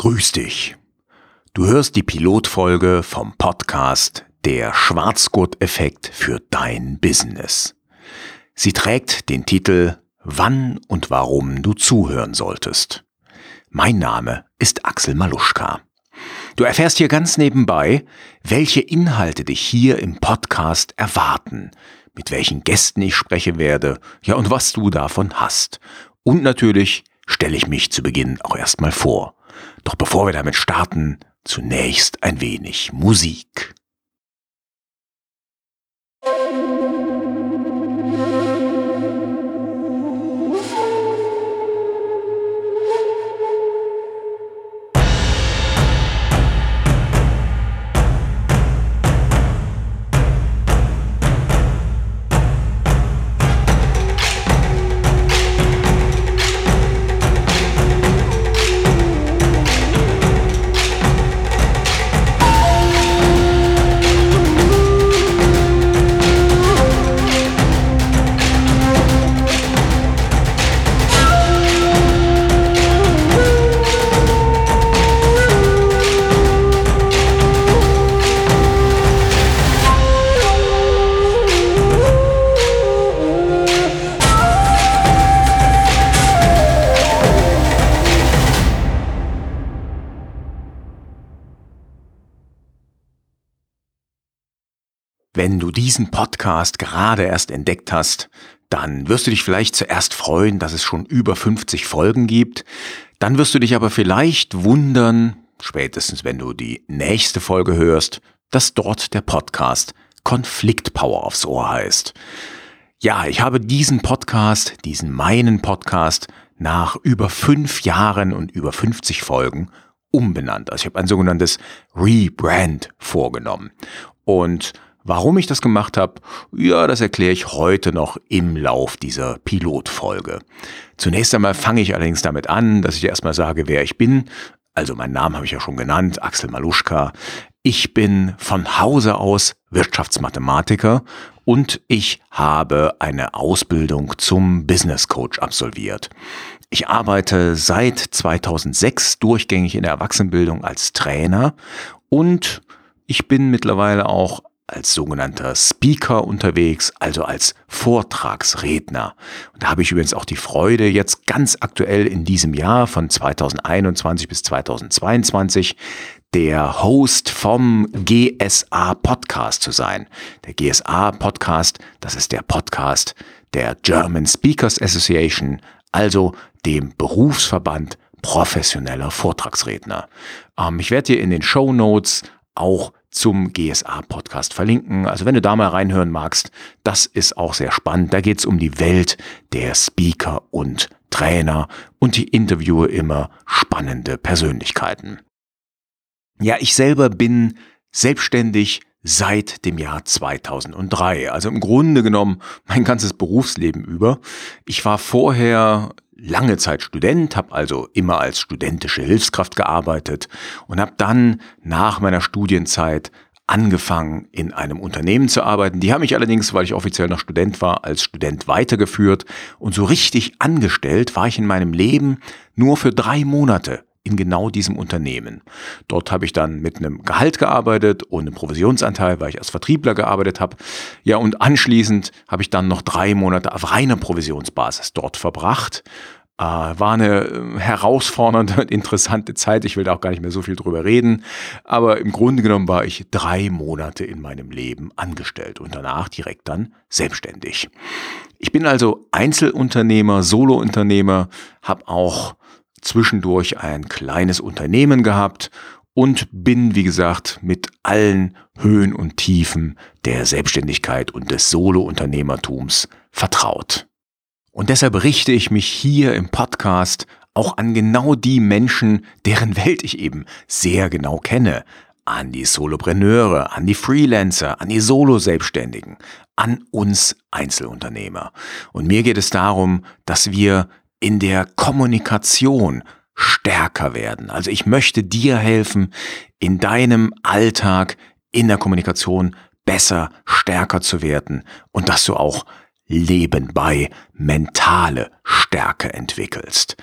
Grüß dich. Du hörst die Pilotfolge vom Podcast Der Schwarzgurt-Effekt für dein Business. Sie trägt den Titel Wann und warum du zuhören solltest. Mein Name ist Axel Maluschka. Du erfährst hier ganz nebenbei, welche Inhalte dich hier im Podcast erwarten, mit welchen Gästen ich sprechen werde, ja und was du davon hast. Und natürlich stelle ich mich zu Beginn auch erstmal vor. Doch bevor wir damit starten, zunächst ein wenig Musik. Wenn du diesen Podcast gerade erst entdeckt hast, dann wirst du dich vielleicht zuerst freuen, dass es schon über 50 Folgen gibt. Dann wirst du dich aber vielleicht wundern, spätestens wenn du die nächste Folge hörst, dass dort der Podcast Konfliktpower aufs Ohr heißt. Ja, ich habe diesen Podcast, diesen meinen Podcast, nach über fünf Jahren und über 50 Folgen umbenannt. Also ich habe ein sogenanntes Rebrand vorgenommen. Und Warum ich das gemacht habe, ja, das erkläre ich heute noch im Lauf dieser Pilotfolge. Zunächst einmal fange ich allerdings damit an, dass ich erstmal sage, wer ich bin. Also meinen Namen habe ich ja schon genannt, Axel Maluschka. Ich bin von Hause aus Wirtschaftsmathematiker und ich habe eine Ausbildung zum Business Coach absolviert. Ich arbeite seit 2006 durchgängig in der Erwachsenenbildung als Trainer und ich bin mittlerweile auch als sogenannter Speaker unterwegs, also als Vortragsredner. Und da habe ich übrigens auch die Freude, jetzt ganz aktuell in diesem Jahr von 2021 bis 2022 der Host vom GSA Podcast zu sein. Der GSA Podcast, das ist der Podcast der German Speakers Association, also dem Berufsverband professioneller Vortragsredner. Ähm, ich werde dir in den Show Notes auch zum GSA-Podcast verlinken. Also wenn du da mal reinhören magst, das ist auch sehr spannend. Da geht es um die Welt der Speaker und Trainer und die interviewe immer spannende Persönlichkeiten. Ja, ich selber bin selbstständig seit dem Jahr 2003. Also im Grunde genommen mein ganzes Berufsleben über. Ich war vorher lange Zeit Student, habe also immer als studentische Hilfskraft gearbeitet und habe dann nach meiner Studienzeit angefangen, in einem Unternehmen zu arbeiten. Die haben mich allerdings, weil ich offiziell noch Student war, als Student weitergeführt. Und so richtig angestellt war ich in meinem Leben nur für drei Monate in genau diesem Unternehmen. Dort habe ich dann mit einem Gehalt gearbeitet und einem Provisionsanteil, weil ich als Vertriebler gearbeitet habe. Ja, und anschließend habe ich dann noch drei Monate auf reiner Provisionsbasis dort verbracht. Äh, war eine äh, herausfordernde und interessante Zeit. Ich will da auch gar nicht mehr so viel drüber reden. Aber im Grunde genommen war ich drei Monate in meinem Leben angestellt und danach direkt dann selbstständig. Ich bin also Einzelunternehmer, Solounternehmer, habe auch zwischendurch ein kleines Unternehmen gehabt und bin, wie gesagt, mit allen Höhen und Tiefen der Selbstständigkeit und des Solo-Unternehmertums vertraut. Und deshalb richte ich mich hier im Podcast auch an genau die Menschen, deren Welt ich eben sehr genau kenne. An die Solopreneure, an die Freelancer, an die Solo-Selbstständigen, an uns Einzelunternehmer. Und mir geht es darum, dass wir in der Kommunikation stärker werden. Also ich möchte dir helfen, in deinem Alltag, in der Kommunikation besser, stärker zu werden und dass du auch nebenbei mentale Stärke entwickelst.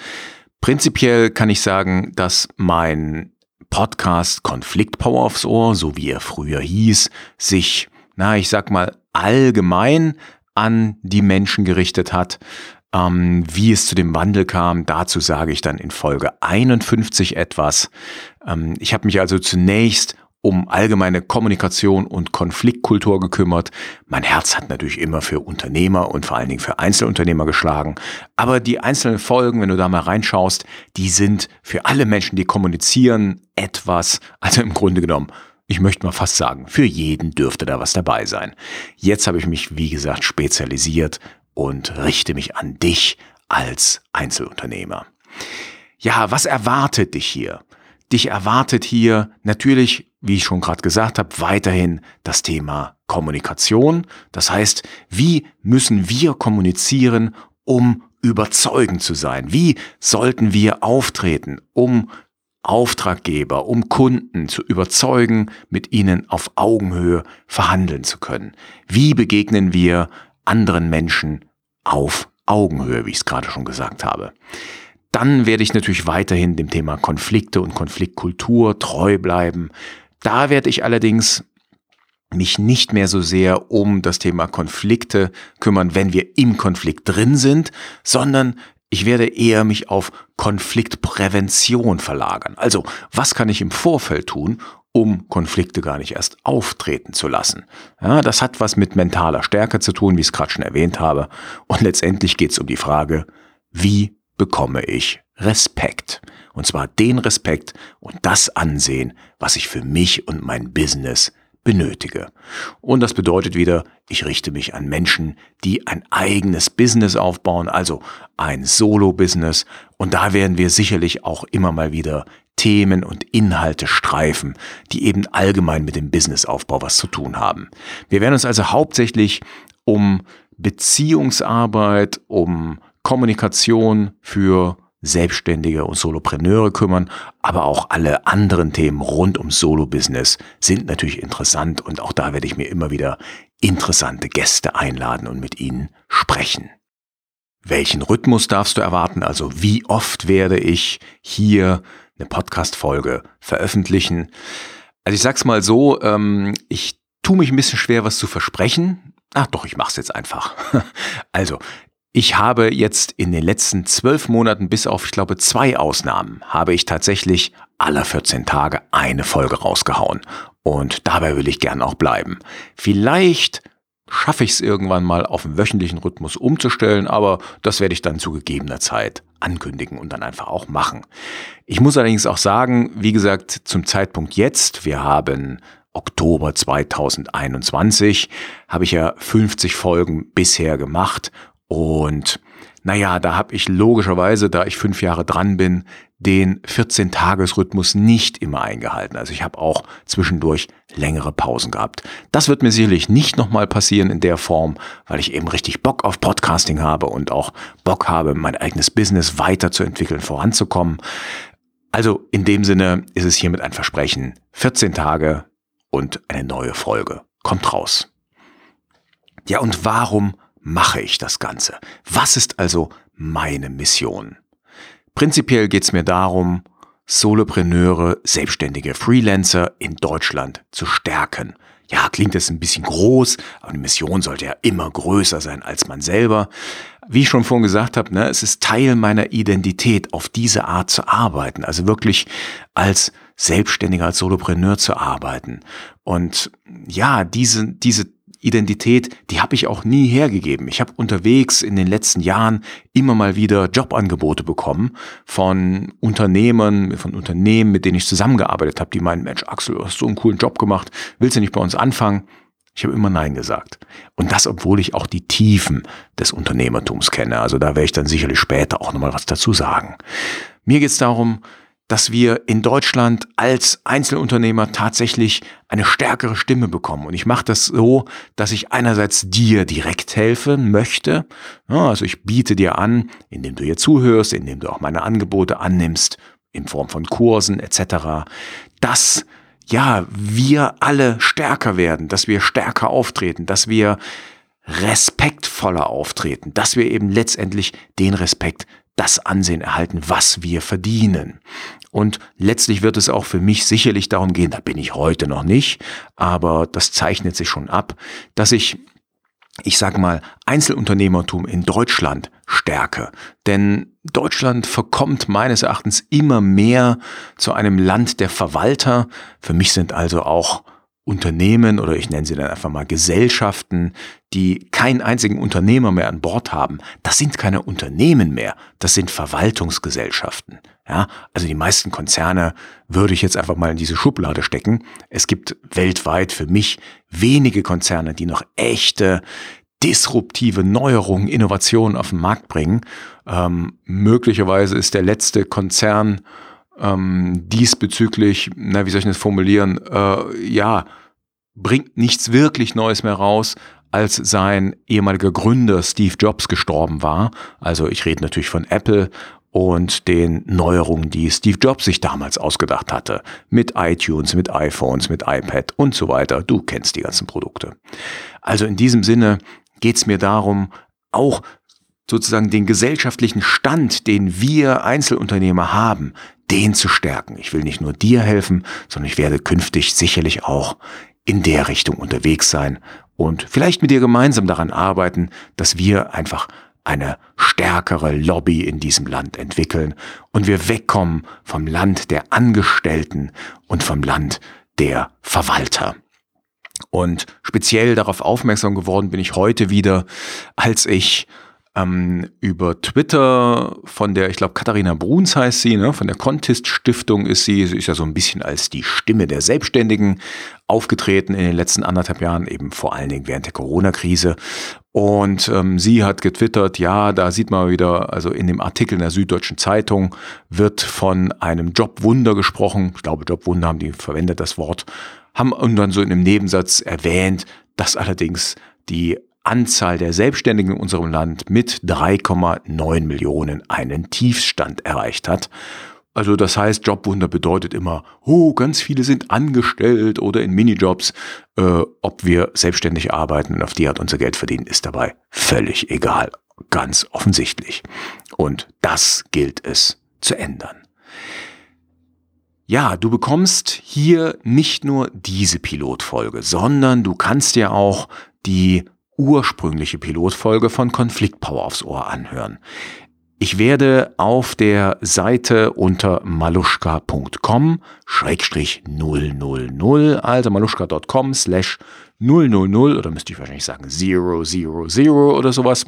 Prinzipiell kann ich sagen, dass mein Podcast Konflikt Power aufs Ohr, so wie er früher hieß, sich, na, ich sag mal, allgemein an die Menschen gerichtet hat. Ähm, wie es zu dem Wandel kam, dazu sage ich dann in Folge 51 etwas. Ähm, ich habe mich also zunächst um allgemeine Kommunikation und Konfliktkultur gekümmert. Mein Herz hat natürlich immer für Unternehmer und vor allen Dingen für Einzelunternehmer geschlagen. Aber die einzelnen Folgen, wenn du da mal reinschaust, die sind für alle Menschen, die kommunizieren, etwas, also im Grunde genommen, ich möchte mal fast sagen, für jeden dürfte da was dabei sein. Jetzt habe ich mich, wie gesagt, spezialisiert und richte mich an dich als Einzelunternehmer. Ja, was erwartet dich hier? Dich erwartet hier natürlich, wie ich schon gerade gesagt habe, weiterhin das Thema Kommunikation. Das heißt, wie müssen wir kommunizieren, um überzeugend zu sein? Wie sollten wir auftreten, um Auftraggeber, um Kunden zu überzeugen, mit ihnen auf Augenhöhe verhandeln zu können? Wie begegnen wir anderen Menschen auf Augenhöhe, wie ich es gerade schon gesagt habe? Dann werde ich natürlich weiterhin dem Thema Konflikte und Konfliktkultur treu bleiben. Da werde ich allerdings mich nicht mehr so sehr um das Thema Konflikte kümmern, wenn wir im Konflikt drin sind, sondern ich werde eher mich auf Konfliktprävention verlagern. Also, was kann ich im Vorfeld tun, um Konflikte gar nicht erst auftreten zu lassen. Ja, das hat was mit mentaler Stärke zu tun, wie ich es gerade schon erwähnt habe. Und letztendlich geht es um die Frage, wie bekomme ich Respekt. Und zwar den Respekt und das Ansehen, was ich für mich und mein Business benötige. Und das bedeutet wieder, ich richte mich an Menschen, die ein eigenes Business aufbauen, also ein Solo-Business. Und da werden wir sicherlich auch immer mal wieder Themen und Inhalte streifen, die eben allgemein mit dem Businessaufbau was zu tun haben. Wir werden uns also hauptsächlich um Beziehungsarbeit, um Kommunikation für Selbstständige und Solopreneure kümmern, aber auch alle anderen Themen rund um Solo-Business sind natürlich interessant und auch da werde ich mir immer wieder interessante Gäste einladen und mit ihnen sprechen. Welchen Rhythmus darfst du erwarten? Also wie oft werde ich hier eine Podcast-Folge veröffentlichen? Also ich sag's mal so, ähm, ich tue mich ein bisschen schwer, was zu versprechen. Ach doch, ich mach's jetzt einfach. Also, ich habe jetzt in den letzten zwölf Monaten bis auf, ich glaube, zwei Ausnahmen, habe ich tatsächlich aller 14 Tage eine Folge rausgehauen. Und dabei will ich gern auch bleiben. Vielleicht schaffe ich es irgendwann mal auf einen wöchentlichen Rhythmus umzustellen, aber das werde ich dann zu gegebener Zeit ankündigen und dann einfach auch machen. Ich muss allerdings auch sagen, wie gesagt, zum Zeitpunkt jetzt, wir haben Oktober 2021, habe ich ja 50 Folgen bisher gemacht und naja, da habe ich logischerweise, da ich fünf Jahre dran bin, den 14-Tages-Rhythmus nicht immer eingehalten. Also ich habe auch zwischendurch längere Pausen gehabt. Das wird mir sicherlich nicht nochmal passieren in der Form, weil ich eben richtig Bock auf Podcasting habe und auch Bock habe, mein eigenes Business weiterzuentwickeln, voranzukommen. Also in dem Sinne ist es hiermit ein Versprechen. 14 Tage und eine neue Folge. Kommt raus. Ja, und warum mache ich das Ganze? Was ist also meine Mission? Prinzipiell geht es mir darum, Solopreneure, selbstständige Freelancer in Deutschland zu stärken. Ja, klingt das ein bisschen groß, aber die Mission sollte ja immer größer sein als man selber. Wie ich schon vorhin gesagt habe, ne, es ist Teil meiner Identität, auf diese Art zu arbeiten. Also wirklich als Selbstständiger, als Solopreneur zu arbeiten. Und ja, diese, diese Identität, die habe ich auch nie hergegeben. Ich habe unterwegs in den letzten Jahren immer mal wieder Jobangebote bekommen von Unternehmern, von Unternehmen, mit denen ich zusammengearbeitet habe, die meinen, Mensch, Axel, du hast so einen coolen Job gemacht, willst du nicht bei uns anfangen? Ich habe immer Nein gesagt. Und das, obwohl ich auch die Tiefen des Unternehmertums kenne. Also da werde ich dann sicherlich später auch nochmal was dazu sagen. Mir geht es darum, dass wir in Deutschland als Einzelunternehmer tatsächlich eine stärkere Stimme bekommen. Und ich mache das so, dass ich einerseits dir direkt helfen möchte. also ich biete dir an, indem du hier zuhörst, indem du auch meine Angebote annimmst, in Form von Kursen etc., dass ja, wir alle stärker werden, dass wir stärker auftreten, dass wir respektvoller auftreten, dass wir eben letztendlich den Respekt das Ansehen erhalten, was wir verdienen. Und letztlich wird es auch für mich sicherlich darum gehen, da bin ich heute noch nicht, aber das zeichnet sich schon ab, dass ich ich sage mal, Einzelunternehmertum in Deutschland stärke. Denn Deutschland verkommt meines Erachtens immer mehr zu einem Land der Verwalter. Für mich sind also auch Unternehmen oder ich nenne sie dann einfach mal Gesellschaften, die keinen einzigen Unternehmer mehr an Bord haben, das sind keine Unternehmen mehr, das sind Verwaltungsgesellschaften. Ja, also die meisten Konzerne würde ich jetzt einfach mal in diese Schublade stecken. Es gibt weltweit für mich wenige Konzerne, die noch echte disruptive Neuerungen, Innovationen auf den Markt bringen. Ähm, möglicherweise ist der letzte Konzern ähm, diesbezüglich, na, wie soll ich das formulieren, äh, ja, bringt nichts wirklich Neues mehr raus, als sein ehemaliger Gründer Steve Jobs gestorben war. Also ich rede natürlich von Apple und den Neuerungen, die Steve Jobs sich damals ausgedacht hatte. Mit iTunes, mit iPhones, mit iPad und so weiter. Du kennst die ganzen Produkte. Also in diesem Sinne geht es mir darum, auch sozusagen den gesellschaftlichen Stand, den wir Einzelunternehmer haben, den zu stärken. Ich will nicht nur dir helfen, sondern ich werde künftig sicherlich auch in der Richtung unterwegs sein und vielleicht mit dir gemeinsam daran arbeiten, dass wir einfach eine stärkere Lobby in diesem Land entwickeln und wir wegkommen vom Land der Angestellten und vom Land der Verwalter. Und speziell darauf aufmerksam geworden bin ich heute wieder, als ich ähm, über Twitter von der, ich glaube, Katharina Bruns heißt sie, ne, von der Contest Stiftung ist sie. Sie ist ja so ein bisschen als die Stimme der Selbstständigen aufgetreten in den letzten anderthalb Jahren, eben vor allen Dingen während der Corona-Krise. Und ähm, sie hat getwittert, ja, da sieht man wieder, also in dem Artikel in der Süddeutschen Zeitung wird von einem Jobwunder gesprochen. Ich glaube, Jobwunder haben die verwendet das Wort, haben und dann so in einem Nebensatz erwähnt, dass allerdings die Anzahl der Selbstständigen in unserem Land mit 3,9 Millionen einen Tiefstand erreicht hat. Also das heißt, Jobwunder bedeutet immer, oh, ganz viele sind angestellt oder in Minijobs. Äh, ob wir selbstständig arbeiten und auf die Art unser Geld verdienen, ist dabei völlig egal. Ganz offensichtlich. Und das gilt es zu ändern. Ja, du bekommst hier nicht nur diese Pilotfolge, sondern du kannst dir auch die ursprüngliche Pilotfolge von Konfliktpower aufs Ohr anhören. Ich werde auf der Seite unter maluschka.com schrägstrich 000, also maluschka.com slash 000 oder müsste ich wahrscheinlich sagen 000 oder sowas.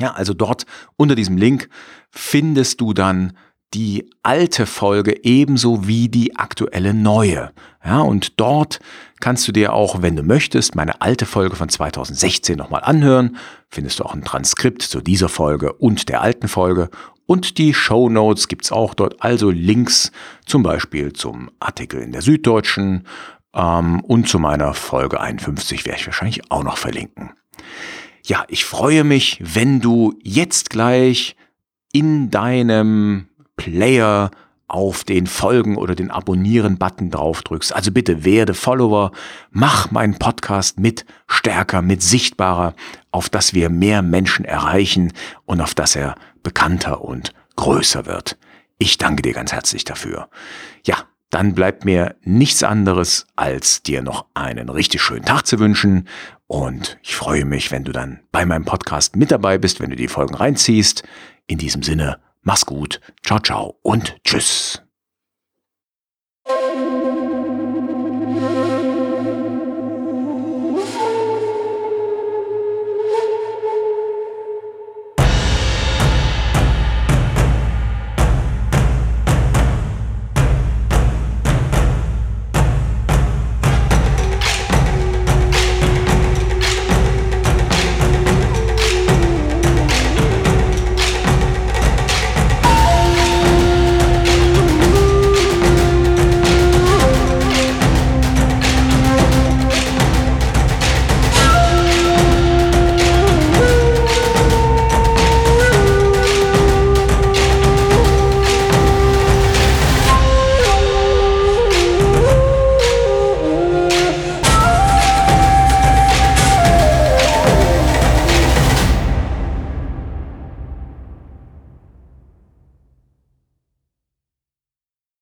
Ja, also dort unter diesem Link findest du dann die alte Folge ebenso wie die aktuelle neue. Ja, und dort kannst du dir auch, wenn du möchtest, meine alte Folge von 2016 nochmal anhören. Findest du auch ein Transkript zu dieser Folge und der alten Folge. Und die Show Notes gibt's auch dort, also Links zum Beispiel zum Artikel in der Süddeutschen ähm, und zu meiner Folge 51 werde ich wahrscheinlich auch noch verlinken. Ja, ich freue mich, wenn du jetzt gleich in deinem Player auf den Folgen oder den Abonnieren-Button draufdrückst. Also bitte werde Follower, mach meinen Podcast mit stärker, mit sichtbarer, auf dass wir mehr Menschen erreichen und auf dass er bekannter und größer wird. Ich danke dir ganz herzlich dafür. Ja, dann bleibt mir nichts anderes, als dir noch einen richtig schönen Tag zu wünschen. Und ich freue mich, wenn du dann bei meinem Podcast mit dabei bist, wenn du die Folgen reinziehst. In diesem Sinne, Mach's gut. Ciao, ciao und tschüss.